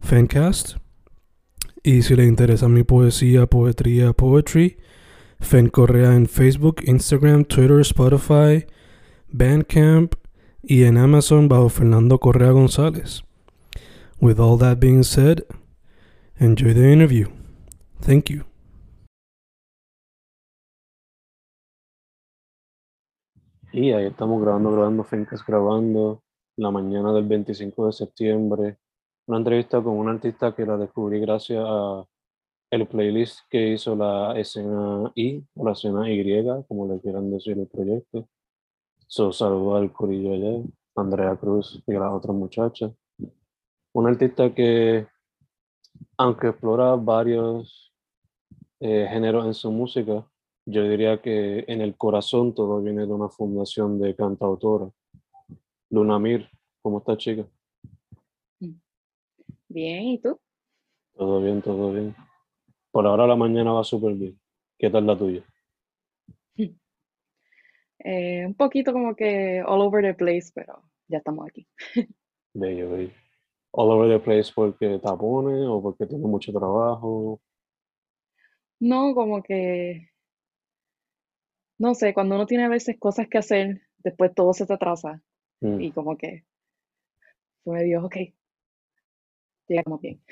Fancast. Y si le interesa mi poesía, poetría, poetry, Fen Correa en Facebook, Instagram, Twitter, Spotify, Bandcamp y en Amazon bajo Fernando Correa González. With all that being said, enjoy the interview. Thank you. Y ahí estamos grabando, grabando, Fencas grabando, la mañana del 25 de septiembre. Una entrevista con un artista que la descubrí gracias a el playlist que hizo la escena I o la escena Y, como le quieran decir el proyecto. So, saludo al corillo allá, Andrea Cruz y las otras muchachas. Un artista que, aunque explora varios eh, géneros en su música, yo diría que en el corazón todo viene de una fundación de cantautora. Luna Mir, ¿cómo está chica? Bien, ¿y tú? Todo bien, todo bien. Por ahora la mañana va súper bien. ¿Qué tal la tuya? Eh, un poquito como que all over the place, pero ya estamos aquí. Bello, bello. All over the place porque tapones o porque tiene mucho trabajo. No, como que, no sé, cuando uno tiene a veces cosas que hacer, después todo se te atrasa Mm, y como que fue Dios, ok, bien.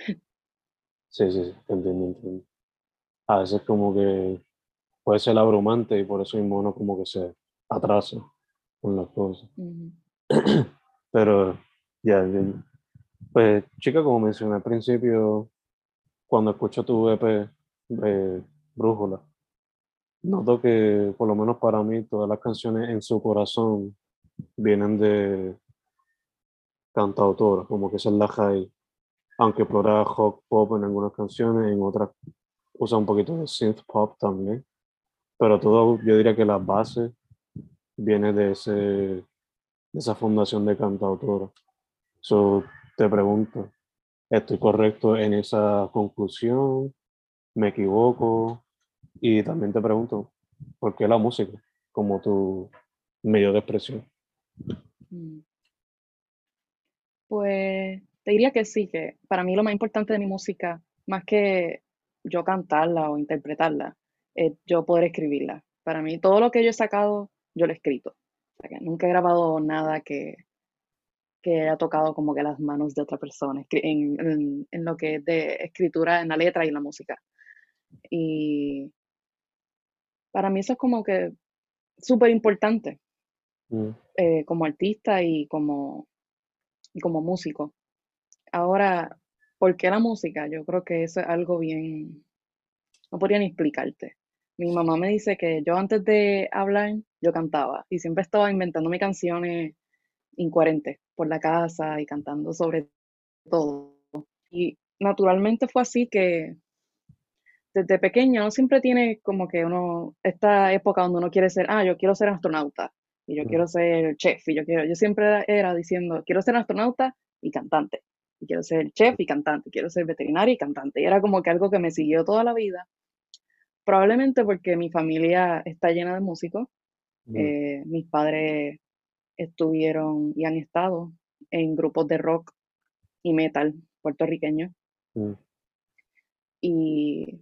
Sí, sí, sí, entiendo, entiendo. A veces como que puede ser abrumante y por eso mismo uno como que se atrasa con las cosas. Pero ya. Pues chica, como mencioné al principio, cuando escucho tu EP, eh, Brújula, noto que por lo menos para mí todas las canciones en su corazón vienen de cantautoras, como que esa es la high, aunque explora rock pop en algunas canciones, en otras usa un poquito de synth pop también, pero todo, yo diría que la base viene de, ese, de esa fundación de cantautora. So, te pregunto, ¿estoy correcto en esa conclusión? ¿Me equivoco? Y también te pregunto, ¿por qué la música como tu medio de expresión? Mm. Pues te diría que sí, que para mí lo más importante de mi música, más que yo cantarla o interpretarla, es yo poder escribirla. Para mí todo lo que yo he sacado, yo lo he escrito. O sea, que nunca he grabado nada que, que haya tocado como que las manos de otra persona, escri- en, en- en lo que es de escritura en la letra y en la música. Y para mí eso es como que súper importante Mm, eh, como artista y como, y como músico. Ahora, ¿por qué la música? Yo creo que eso es algo bien, no podría ni explicarte. Mi mamá me dice que yo antes de hablar, yo cantaba y siempre estaba inventándome canciones incoherentes por la casa y cantando sobre todo. Y naturalmente fue así que desde pequeño uno siempre tiene como que uno, esta época donde uno quiere ser, ah, yo quiero ser astronauta y yo Mm. quiero ser chef y yo quiero, yo siempre era, era diciendo, quiero ser astronauta y cantante. Y quiero ser chef y cantante, quiero ser veterinaria y cantante. Y era como que algo que me siguió toda la vida. Probablemente porque mi familia está llena de músicos. mm, Eh, mis padres estuvieron y han estado en grupos de rock y metal puertorriqueños. mm, Y,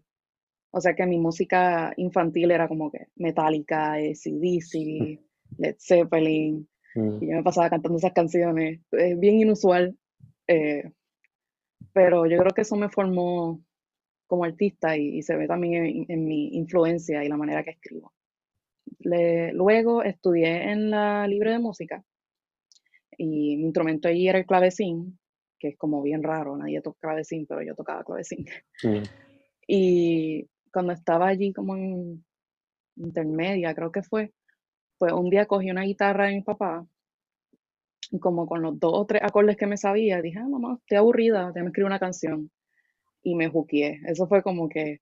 o sea que mi música infantil era como que Metallica, AC/DC, Led Zeppelin, mm. y yo me pasaba cantando esas canciones. Es bien inusual, eh, pero yo creo que eso me formó como artista y, se ve también en, mi influencia y la manera que escribo. luego estudié en la libre de música y mi instrumento allí era el clavecín, que es como bien raro, nadie toca clavecín, pero yo tocaba clavecín. Y cuando estaba allí como en intermedia, creo que fue, pues un día cogí una guitarra de mi papá y como con los dos o tres acordes que me sabía, dije, ah, mamá, estoy aburrida, déjame escribir una canción. Y me juqué. Eso fue como que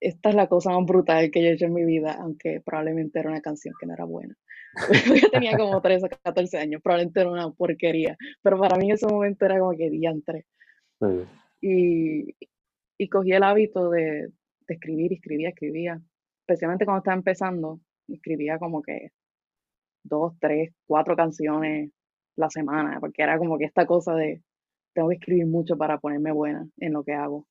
esta es la cosa más brutal que yo he hecho en mi vida, aunque probablemente era una canción que no era buena. yo tenía como 13 o 14 años, probablemente era una porquería, pero para mí en ese momento era como que diantre. Y, y cogí el hábito de, de escribir, escribía, escribía, especialmente cuando estaba empezando, escribía como que dos, tres, cuatro canciones la semana, porque era como que esta cosa de tengo que escribir mucho para ponerme buena en lo que hago.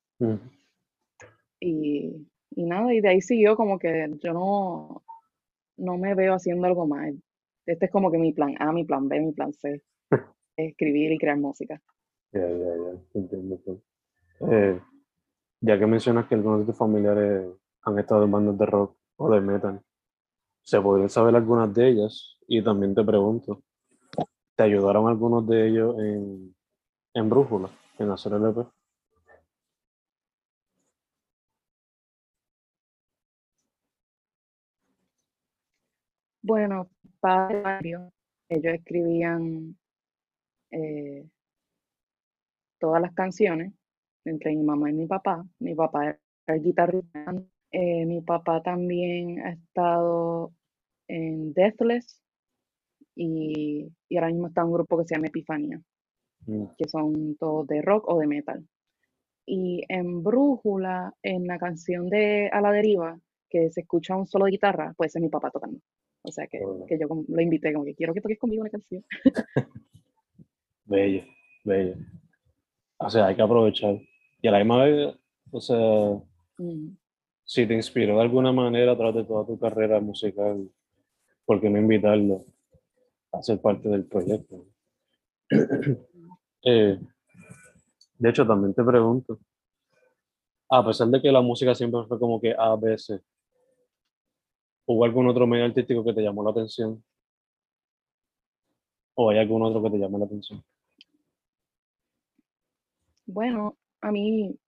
y, y, nada, y de ahí siguió como que yo no, no me veo haciendo algo más. Este es como que mi plan A, mi plan B, mi plan C. escribir y crear música. Ya, ya, ya, entiendo. Pues. Eh, ya que mencionas que algunos de tus familiares han estado en bandas de rock o de metal, ¿se podrían saber algunas de ellas? Y también te pregunto, ¿te ayudaron algunos de ellos en, en Brújula, en hacer el EP? Bueno, padre Mario, ellos escribían eh, todas las canciones entre mi mamá y mi papá. Mi papá era el guitarrista. Eh, mi papá también ha estado en Deathless y, ahora mismo está un grupo que se llama Epifanía, mm. que son todos de rock o de metal. Y en Brújula, en la canción de A la Deriva, que se escucha un solo de guitarra, pues es mi papá tocando. O sea que, que yo lo invité como que quiero que toques conmigo una canción. bello, bello. O sea, hay que aprovechar. Y a la misma vez, o sea, mm. si te inspiró de alguna manera a través de toda tu carrera musical, ¿por qué no invitarlo a ser parte del proyecto? Eh, de hecho, también te pregunto, a pesar de que la música siempre fue como que a veces, ¿hubo algún otro medio artístico que te llamó la atención? ¿O hay algún otro que te llamó la atención? Bueno, a mí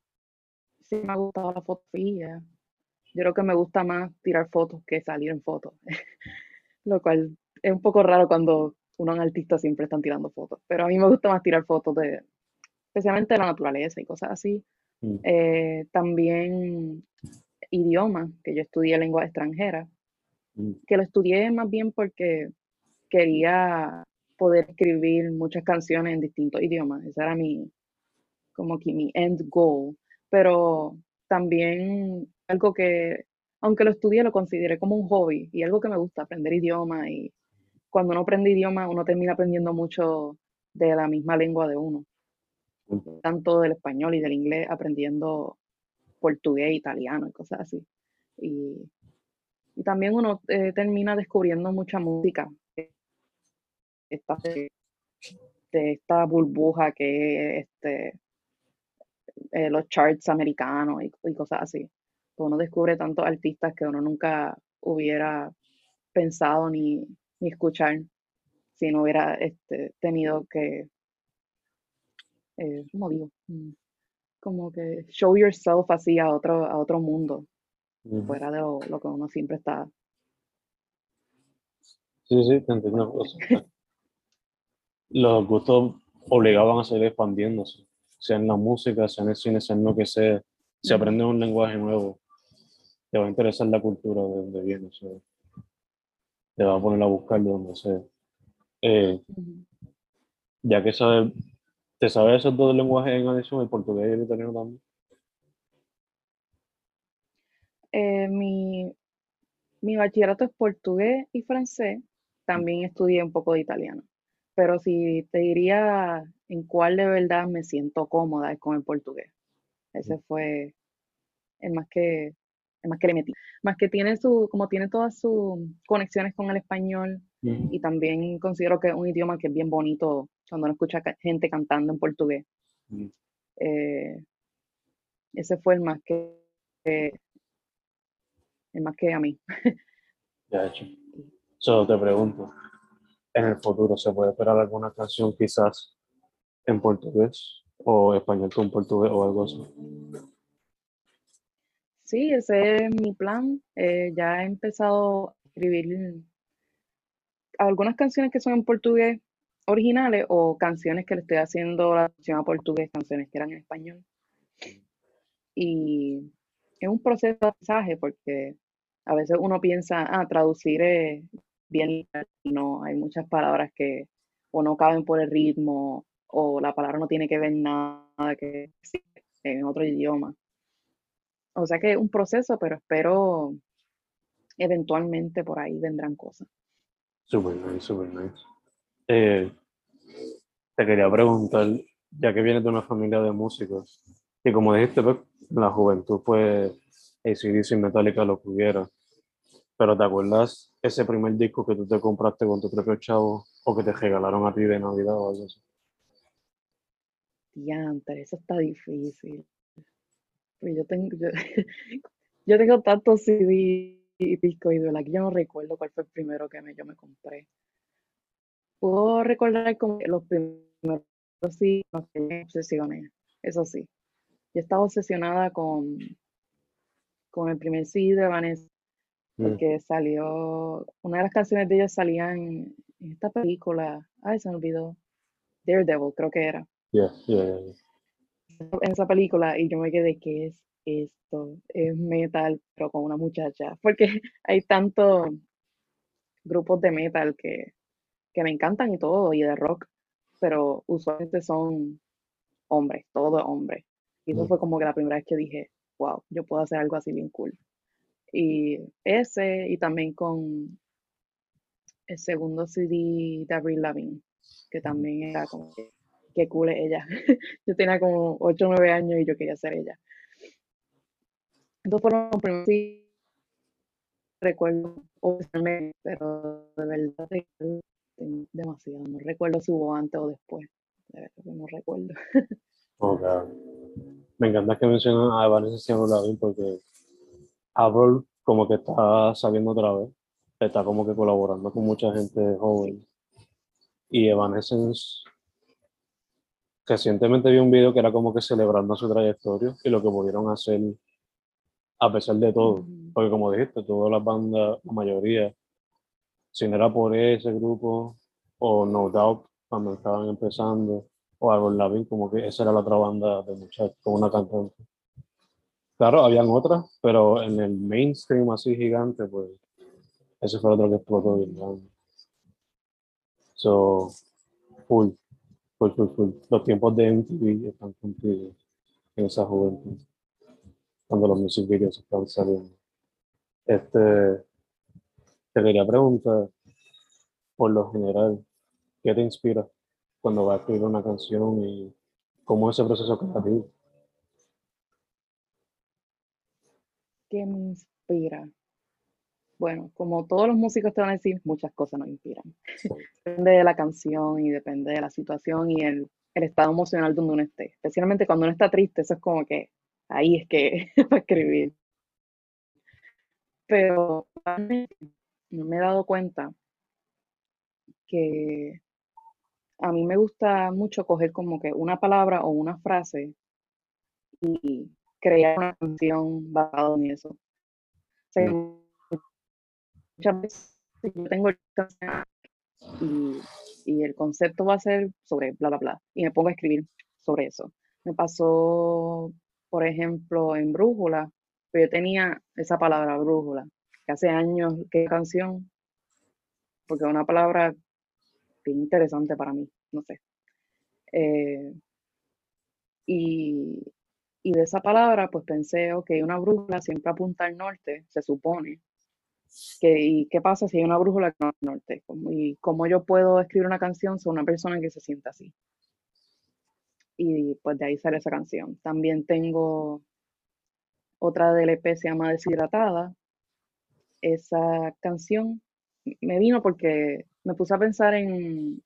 sí me ha gustado la fotografía. Yo creo que me gusta más tirar fotos que salir en fotos, lo cual es un poco raro cuando uno es artista siempre están tirando fotos, pero a mí me gusta más tirar fotos de, especialmente de la naturaleza y cosas así. Mm. Eh, también idioma, que yo estudié lengua extranjera, mm. que lo estudié más bien porque quería poder escribir muchas canciones en distintos idiomas. Ese era mi, como que mi end goal, pero también algo que, aunque lo estudié, lo consideré como un hobby y algo que me gusta, aprender idioma y cuando uno aprende idioma, uno termina aprendiendo mucho de la misma lengua de uno, tanto del español y del inglés, aprendiendo portugués, italiano y cosas así. Y, también uno eh, termina descubriendo mucha música. Esta, de, esta burbuja que este, eh, los charts americanos y, cosas así. Pues uno descubre tantos artistas que uno nunca hubiera pensado ni, escuchar si no hubiera este, tenido que, eh, ¿cómo digo? Mm, como que show yourself así a otro, a otro mundo, fuera de lo, que uno siempre está. Sí, sí, te entiendo. Los gustos obligaban a seguir expandiéndose sea en la música, sea en el cine, sea en lo que sea, si aprendes un lenguaje nuevo, te va a interesar la cultura de donde viene, te va a poner a buscar de donde sea. Eh, ya que sabes, ¿te sabes esos dos lenguajes en adición, el portugués y el italiano también? Eh, mi, mi bachillerato es portugués y francés, también estudié un poco de italiano. Pero si te diría en cuál de verdad me siento cómoda es con el portugués. Ese fue el más que, más que le metí. Más que tiene su, como tiene todas sus conexiones con el español, y también considero que es un idioma que es bien bonito cuando uno escucha gente cantando en portugués. Eh, ese fue el más que, el más que a mí. Ya hecho. Solo te pregunto, ¿en el futuro se puede esperar alguna canción quizás en portugués o español con portugués o algo así? Sí, ese es mi plan. Eh, ya he empezado a escribir algunas canciones que son en portugués originales o canciones que le estoy haciendo la versión a portugués, canciones que eran en español. Y es un proceso de aprendizaje porque a veces uno piensa, ah, traducir bien, no, hay muchas palabras que o no caben por el ritmo o la palabra no tiene que ver nada que en otro idioma. O sea que es un proceso, pero espero eventualmente por ahí vendrán cosas. Super nice, super nice. Eh, te quería preguntar, ya que vienes de una familia de músicos, y como dijiste, pues, la juventud, pues, ACDC y Metallica lo pudiera. Pero ¿te acuerdas ese primer disco que tú te compraste con tu propio chavo o que te regalaron a ti de Navidad o algo así? Diantre, eso está difícil. Pues yo tengo, yo, yo tengo tantos CD y discos y de verdad que yo no recuerdo cuál fue el primero que me, yo me compré. Puedo recordar como los primeros sí, que me obsesioné, eso sí. Yo estaba obsesionada con, con el primer CD de Vanessa, Mm, porque salió, una de las canciones de ellos salía en, en esta película, ay, se me olvidó, Daredevil, creo que era. yeah, yeah, yeah. En esa película y yo me quedé, ¿qué es esto? Es metal, pero con una muchacha. Porque hay tantos grupos de metal que, que me encantan y todo, y de rock, pero usualmente son hombres, todo hombres. Y eso Mm, fue como que la primera vez que dije, wow, yo puedo hacer algo así bien cool. Y ese, y también con el segundo CD de Avril Lavigne, que también era como que, qué cool es ella. Yo tenía como 8 o 9 años y yo quería ser ella. Entonces fueron los primeros sí recuerdo, pero de verdad demasiado. No recuerdo si hubo antes o después. De verdad que no recuerdo. Me encanta que mencionan a Vanessa Lavín porque Avril como que está saliendo otra vez, está como que colaborando con mucha gente joven. Y Evanescence, recientemente vi un video que era como que celebrando su trayectoria y lo que pudieron hacer a pesar de todo. Porque como dijiste, todas las bandas, la mayoría, si no era por ese grupo, o No Doubt, cuando estaban empezando, o Avril Lavigne, como que esa era la otra banda de muchachos, con una cantante. Claro, habían otras, pero en el mainstream así gigante, pues, ese fue el otro que explotó bien grande. So, full, full, full, full. Los tiempos de MTV están cumplidos en esa juventud, cuando los music videos están saliendo. Este, te quería preguntar, por lo general, ¿qué te inspira cuando vas a escribir una canción y cómo es ese proceso creativo? ¿Qué me inspira? Bueno, como todos los músicos te van a decir, muchas cosas nos inspiran. Depende de la canción y depende de la situación y el, el estado emocional donde uno esté. Especialmente cuando uno está triste, eso es como que ahí es que va a escribir. Pero no me he dado cuenta que a mí me gusta mucho coger como que una palabra o una frase y crear una canción basada en eso. O sea, Mm, muchas veces yo tengo canciones y, y el concepto va a ser sobre bla, bla, bla, y me pongo a escribir sobre eso. Me pasó, por ejemplo, en Brújula, pero yo tenía esa palabra brújula, que hace años que canción, porque es una palabra interesante para mí, no sé. Eh, y, y de esa palabra, pues pensé, ok, una brújula siempre apunta al norte, se supone. Que, ¿Y qué pasa si hay una brújula que no al norte? ¿Cómo- ¿Y cómo yo puedo escribir una canción sobre una persona que se sienta así? Y pues de ahí sale esa canción. También tengo otra del EP, se llama Deshidratada. Esa canción me vino porque me puse a pensar en,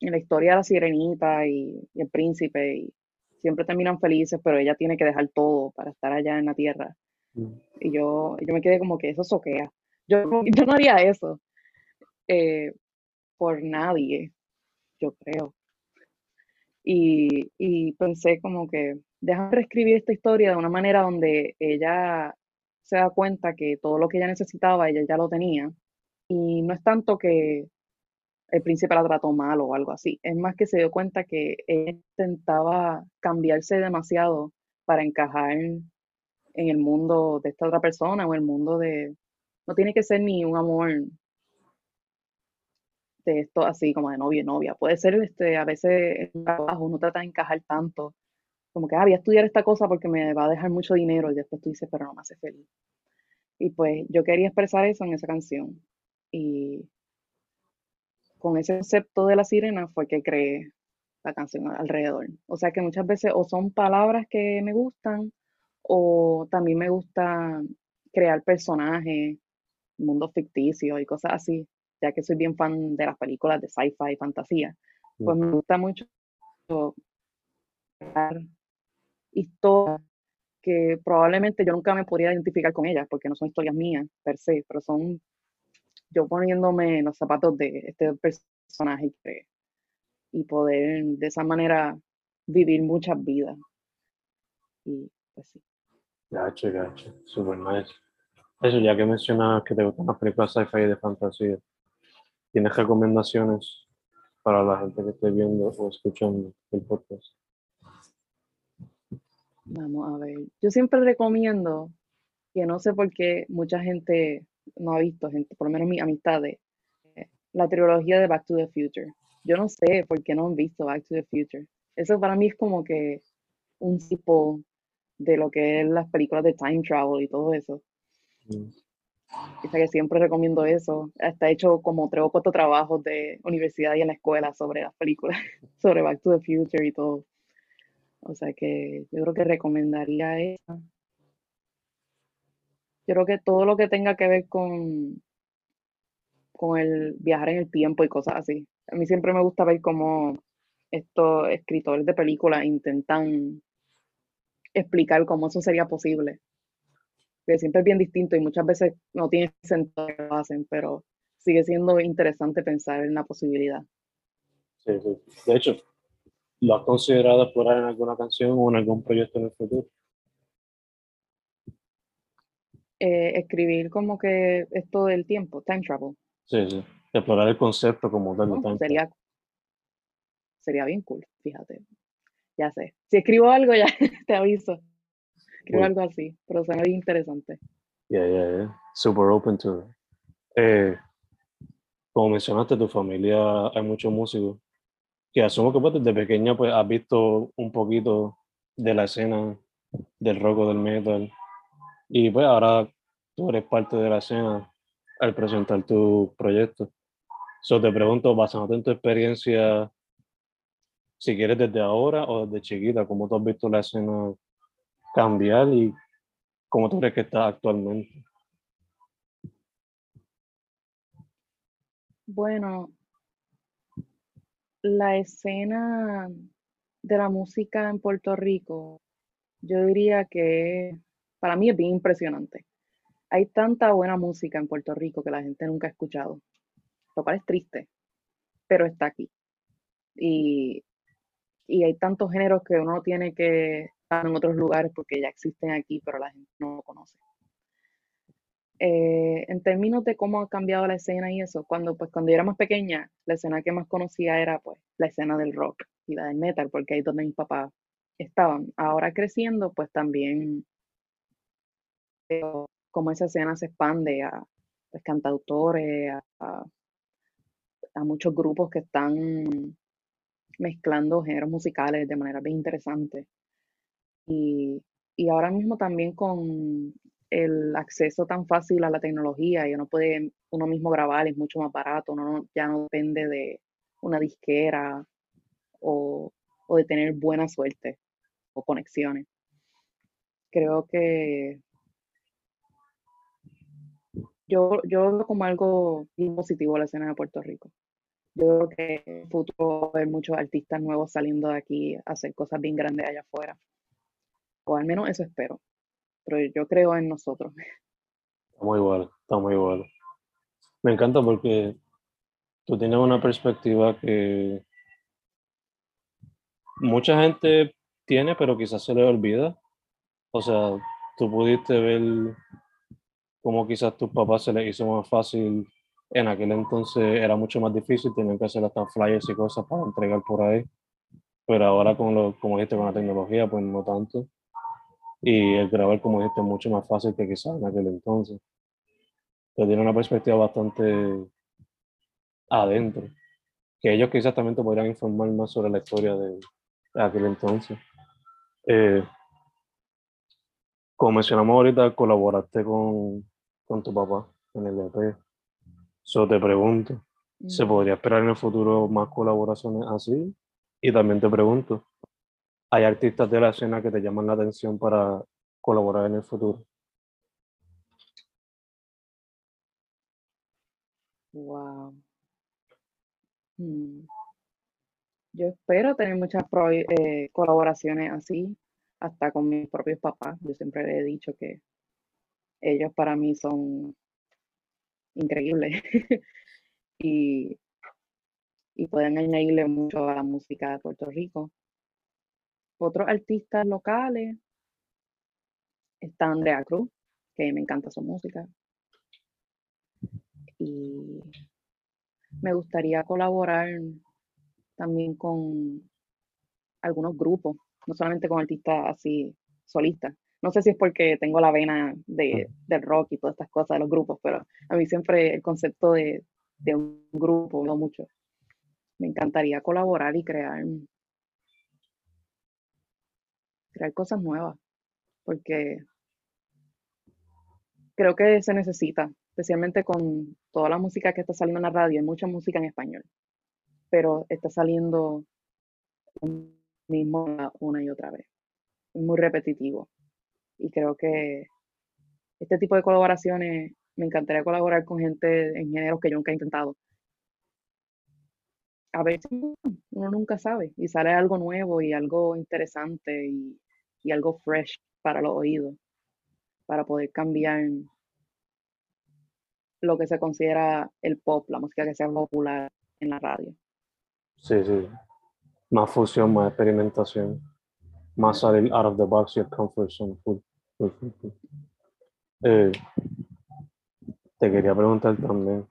en la historia de la sirenita y, y el príncipe y, siempre terminan felices, pero ella tiene que dejar todo para estar allá en la tierra. Mm. Y yo, yo me quedé como que eso soquea. Yo, no- haría eso eh, por nadie, yo creo. Y, y pensé como que déjame reescribir esta historia de una manera donde ella se da cuenta que todo lo que ella necesitaba, ella ya lo tenía. Y no es tanto que el príncipe la trató mal o algo así, es más que se dio cuenta que ella intentaba cambiarse demasiado para encajar en el mundo de esta otra persona o el mundo de... No tiene que ser ni un amor de esto así como de novio y novia. Puede ser este, a veces el trabajo, uno trata de encajar tanto, como que ah, voy a estudiar esta cosa porque me va a dejar mucho dinero y después tú dices, pero no me hace feliz. Y pues yo quería expresar eso en esa canción. Y con ese concepto de la sirena fue que creé la canción alrededor. O sea que muchas veces o son palabras que me gustan o también me gusta crear personajes, mundos ficticios y cosas así, ya que soy bien fan de las películas de sci-fi y fantasía. Pues me gusta mucho crear historias que probablemente yo nunca me podría identificar con ellas porque no son historias mías per se, pero son yo poniéndome en los zapatos de este personaje y poder de esa manera vivir muchas vidas. Y pues sí. Gacho, gacho, super nice. Eso, ya que mencionas que te gustan las películas sci-fi y de fantasía, ¿tienes recomendaciones para la gente que esté viendo o escuchando el podcast? Vamos a ver. Yo siempre recomiendo, que no sé por qué mucha gente no ha visto, gente, por lo menos mis amistades, eh, la trilogía de Back to the Future. Yo no sé por qué no han visto Back to the Future. Eso para mí es como que un tipo de lo que es las películas de time travel y todo eso. Sea que siempre recomiendo eso. Hasta he hecho como tres o cuatro trabajos de universidad y en la escuela sobre las películas, sobre Back to the Future y todo. O sea que yo creo que recomendaría esa. Yo creo que todo lo que tenga que ver con, con el viajar en el tiempo y cosas así. A mí siempre me gusta ver cómo estos escritores de películas intentan explicar cómo eso sería posible. Que siempre es bien distinto y muchas veces no tiene sentido que lo hacen, pero sigue siendo interesante pensar en la posibilidad. Sí, sí. De hecho, ¿lo has considerado explorar en alguna canción o en algún proyecto en el futuro? Eh, escribir como que esto del tiempo, time travel, Sí, sí. Explorar el concepto como tal ¿no? time sería, sería bien cool, fíjate. Ya sé. Si escribo algo, ya te aviso. Cool. algo así, pero suena bien interesante. Yeah, yeah, yeah. Super open to it. Eh, como mencionaste, tu familia hay muchos músicos que asumo que pues desde pequeña pues has visto un poquito de la escena del rock o del metal y pues ahora tú eres parte de la escena al presentar tu proyecto. So te pregunto, basándote en tu experiencia, si quieres desde ahora o desde chiquita, ¿cómo tú has visto la escena cambiar y cómo tú crees que está actualmente? Bueno, la escena de la música en Puerto Rico, yo diría que para mí es bien impresionante. Hay tanta buena música en Puerto Rico que la gente nunca ha escuchado, lo cual es triste, pero está aquí. Y, y hay tantos géneros que uno no tiene que en otros lugares porque ya existen aquí, pero la gente no lo conoce. Eh, en términos de cómo ha cambiado la escena y eso, cuando, pues, cuando yo era más pequeña, la escena que más conocía era pues, la escena del rock y la del metal, porque ahí donde mis papás estaban. Ahora creciendo, pues también cómo esa escena se expande a pues, cantautores, a- a muchos grupos que están mezclando géneros musicales de manera bien interesante. Y, y ahora mismo también con el acceso tan fácil a la tecnología y uno puede uno mismo grabar, es mucho más barato, uno no- ya no depende de una disquera o, o de tener buena suerte o conexiones. Creo que yo, yo veo como algo positivo la escena de Puerto Rico. Yo creo que en el futuro haber muchos artistas nuevos saliendo de aquí a hacer cosas bien grandes allá afuera. O al menos eso espero. Pero yo creo en nosotros. Estamos igual, estamos igual. Me encanta porque tú tienes una perspectiva que mucha gente tiene, pero quizás se le olvida. O sea, tú pudiste ver cómo quizás tus papás se les hizo más fácil. En aquel entonces era mucho más difícil, tenían que hacer hasta flyers y cosas para entregar por ahí. Pero ahora, con lo, como dijiste, con la tecnología, pues no tanto. Y el grabar, como dijiste, es mucho más fácil que quizás en aquel entonces. Pero tiene una perspectiva bastante adentro. Que ellos quizás también te podrían informar más sobre la historia de, de aquel entonces. Eh, como mencionamos ahorita, colaboraste con, con tu papá en el EP. So te pregunto, ¿se Mm. podría esperar en el futuro más colaboraciones así? Y también te pregunto, ¿hay artistas de la escena que te llaman la atención para colaborar en el futuro? Wow. Mm. Yo espero tener muchas eh, colaboraciones así, hasta con mis propios papás. Yo siempre les he dicho que ellos para mí son increíbles y, y pueden añadirle mucho a la música de Puerto Rico. Otros artistas locales está Andrea Cruz, que me encanta su música. Y me gustaría colaborar también con algunos grupos, no solamente con artistas así solistas. No sé si es porque tengo la vena de, del rock y todas estas cosas de los grupos, pero a mí siempre el concepto de, de un grupo me mucho. Me encantaría colaborar y crear, crear cosas nuevas, porque creo que se necesita, especialmente con toda la música que está saliendo en la radio, hay mucha música en español, pero está saliendo mismo una y otra vez. Es muy repetitivo. Y creo que este tipo de colaboraciones, me encantaría colaborar con gente en géneros que yo nunca he intentado. A ver, uno nunca sabe y sale algo nuevo y algo interesante y, y algo fresh para los oídos, para poder cambiar lo que se considera el pop, la música que sea popular en la radio. Sí, sí. Más fusión, más experimentación. Más salir out of the box, your comfort zone. Full. Eh, te quería preguntar también.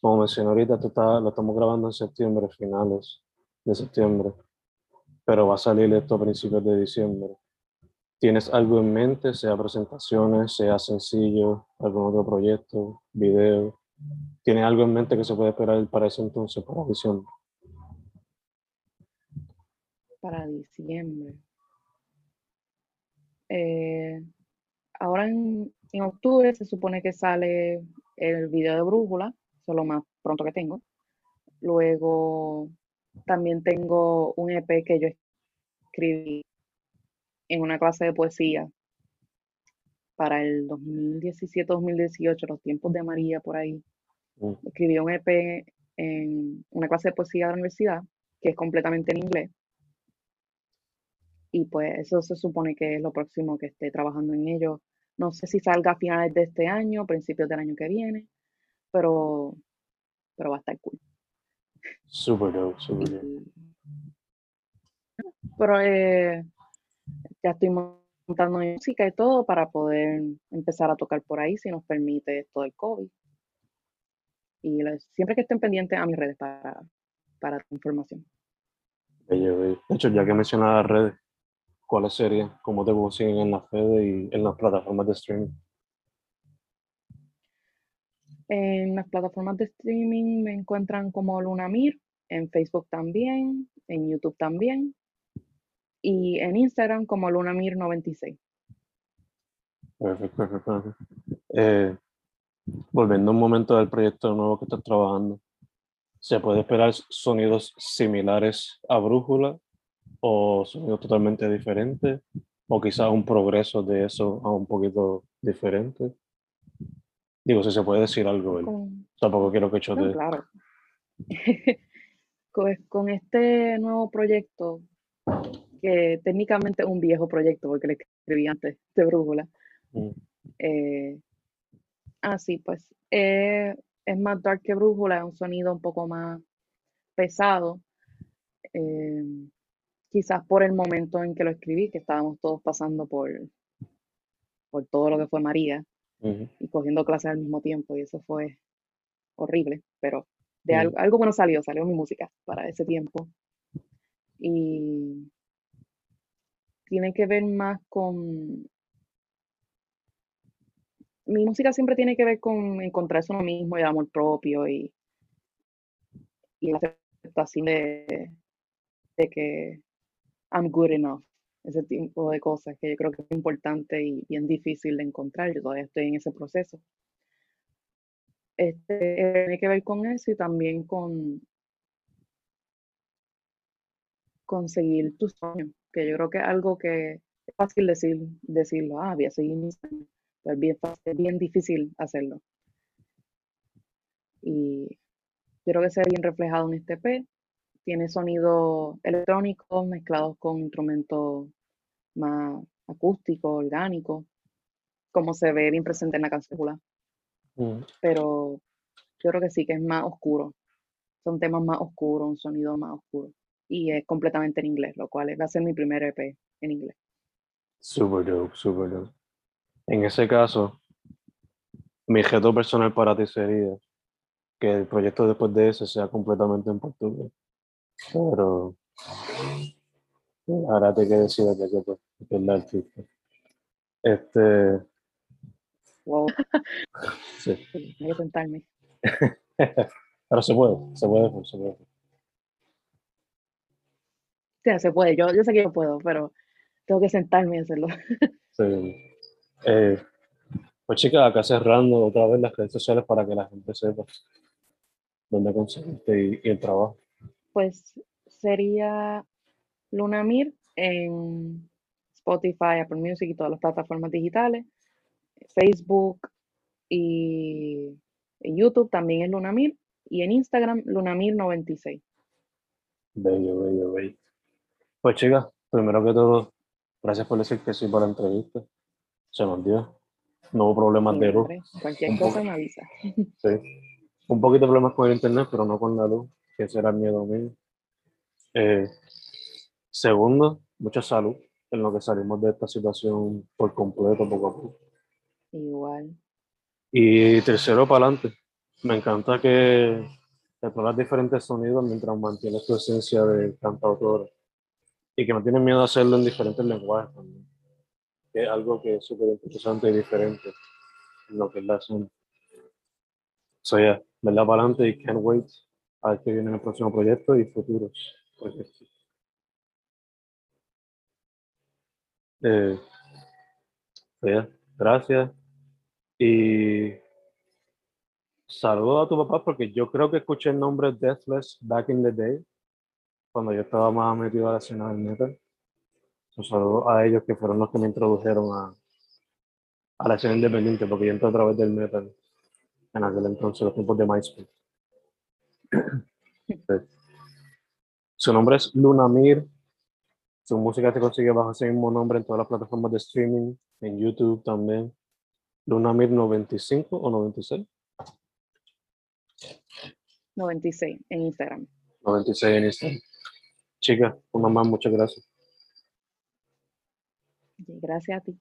Como mencioné ahorita, lo estamos grabando en septiembre, finales de septiembre. Pero va a salir esto a principios de diciembre. ¿Tienes algo en mente, sea presentaciones, sea sencillo, algún otro proyecto, video? ¿Tienes algo en mente que se puede esperar para ese entonces, para diciembre? para diciembre. Eh, ahora en, en octubre se supone que sale el video de Brújula, eso es lo más pronto que tengo. Luego también tengo un EP que yo escribí en una clase de poesía para el 2017-2018, los tiempos de María por ahí. Mm. Escribí un EP en una clase de poesía de la universidad, que es completamente en inglés. Y pues eso se supone que es lo próximo que esté trabajando en ello. No sé si salga a finales de este año, principios del año que viene, pero, pero va a estar cool. Super dope, super dope. Pero eh, ya estoy montando música y todo para poder empezar a tocar por ahí si nos permite esto del COVID. Y les- siempre que estén pendientes a mis redes para, para información. Bello, bello. De hecho, ya que mencionas las redes, ¿cuáles serían? ¿Cómo te consiguen en las redes y en las plataformas de streaming? En las plataformas de streaming me encuentran como Lunamir, en Facebook también, en YouTube también, y en Instagram como Lunamir96. Perfecto, perfecto. perfecto. Eh, volviendo un momento del proyecto nuevo que estás trabajando, ¿se puede esperar sonidos similares a Brújula o sonidos totalmente diferentes? ¿O quizás un progreso de eso a un poquito diferente? Digo, si se puede decir algo. Con- tampoco quiero que no, chote. claro. Pues con este nuevo proyecto, que técnicamente es un viejo proyecto porque lo escribí antes de Brújula. Mm. Eh, ah, sí, pues eh, es más dark que Brújula, es un sonido un poco más pesado. eh, quizás por el momento en que lo escribí, que estábamos todos pasando por, por todo lo que fue María Y cogiendo clases al mismo tiempo, y eso fue horrible, pero de algo, algo bueno salió, salió mi música para ese tiempo. Y tiene que ver más con... Mi música siempre tiene que ver con encontrarse uno mismo y el amor propio y, y la aceptación de, de que I'm good enough. Ese tipo de cosas que yo creo que es importante y bien difícil de encontrar. Yo todavía estoy en ese proceso. Este, tiene que ver con eso y también con conseguir tus sueños, que yo creo que es algo que es fácil decir, decirlo, ah, voy a seguir mis sueños, pero es bien, difícil hacerlo. Y creo que se ve bien reflejado en este EP. Tiene sonidos electrónicos mezclados con instrumentos más acústicos, orgánicos, como se ve bien presente en la canción Mm. pero yo creo que sí que es más oscuro. Son temas más oscuros, un sonido más oscuro. Y es completamente en inglés, lo cual va a ser mi primer EP en inglés. Super dope, super dope. En ese caso, mi reto personal para ti sería que el proyecto después de ese sea completamente en portugués. Pero ahora te que decidir de qué pues, que es la artista. Este, Wow, sí. hay que sentarme. Pero se puede, se puede, hacer, se puede. Sí, se puede, yo, yo sé que yo puedo, pero tengo que sentarme y hacerlo. Sí. Eh, pues chicas, acá cerrando otra vez las redes sociales para que la gente sepa dónde conseguiste y, y el trabajo. Pues sería Lunamir en Spotify, Apple Music y todas las plataformas digitales. Facebook y en YouTube también es Lunamir. Y en Instagram, Lunamir96. Bello, bello, bello. Pues chicas, primero que todo, gracias por decir que sí para la entrevista. Se nos dio. No hubo problemas de luz. Cualquier Un cosa me avisa. Sí. Un poquito de problemas con el internet, pero no con la luz, que ese era el miedo mío. Eh, segundo, mucha salud en lo que salimos de esta situación por completo, poco a poco. Igual. Y tercero, para adelante. Me encanta que exploras diferentes sonidos mientras mantienes tu esencia de cantautora. Y que no tienes miedo a hacerlo en diferentes lenguajes también. Que es algo que es súper interesante y diferente en lo que es la escena. So, yeah, ¿verdad? Para adelante y can't wait a ver qué viene en el próximo proyecto y futuros proyectos. Eh, yeah, gracias. Y saludo a tu papá porque yo creo que escuché el nombre Deathless back in the day, cuando yo estaba más metido a la escena del metal. Un saludo a ellos que fueron los que me introdujeron a, a la escena independiente, porque yo entré a través del metal en aquel entonces, los tiempos de MySpace. Su nombre es Lunamir. Su música se consigue bajo ese mismo nombre en todas las plataformas de streaming, en YouTube también. Lunamir 95 o 96. 96 en Instagram. 96 en Instagram. Chica, una más, muchas gracias. Gracias a ti.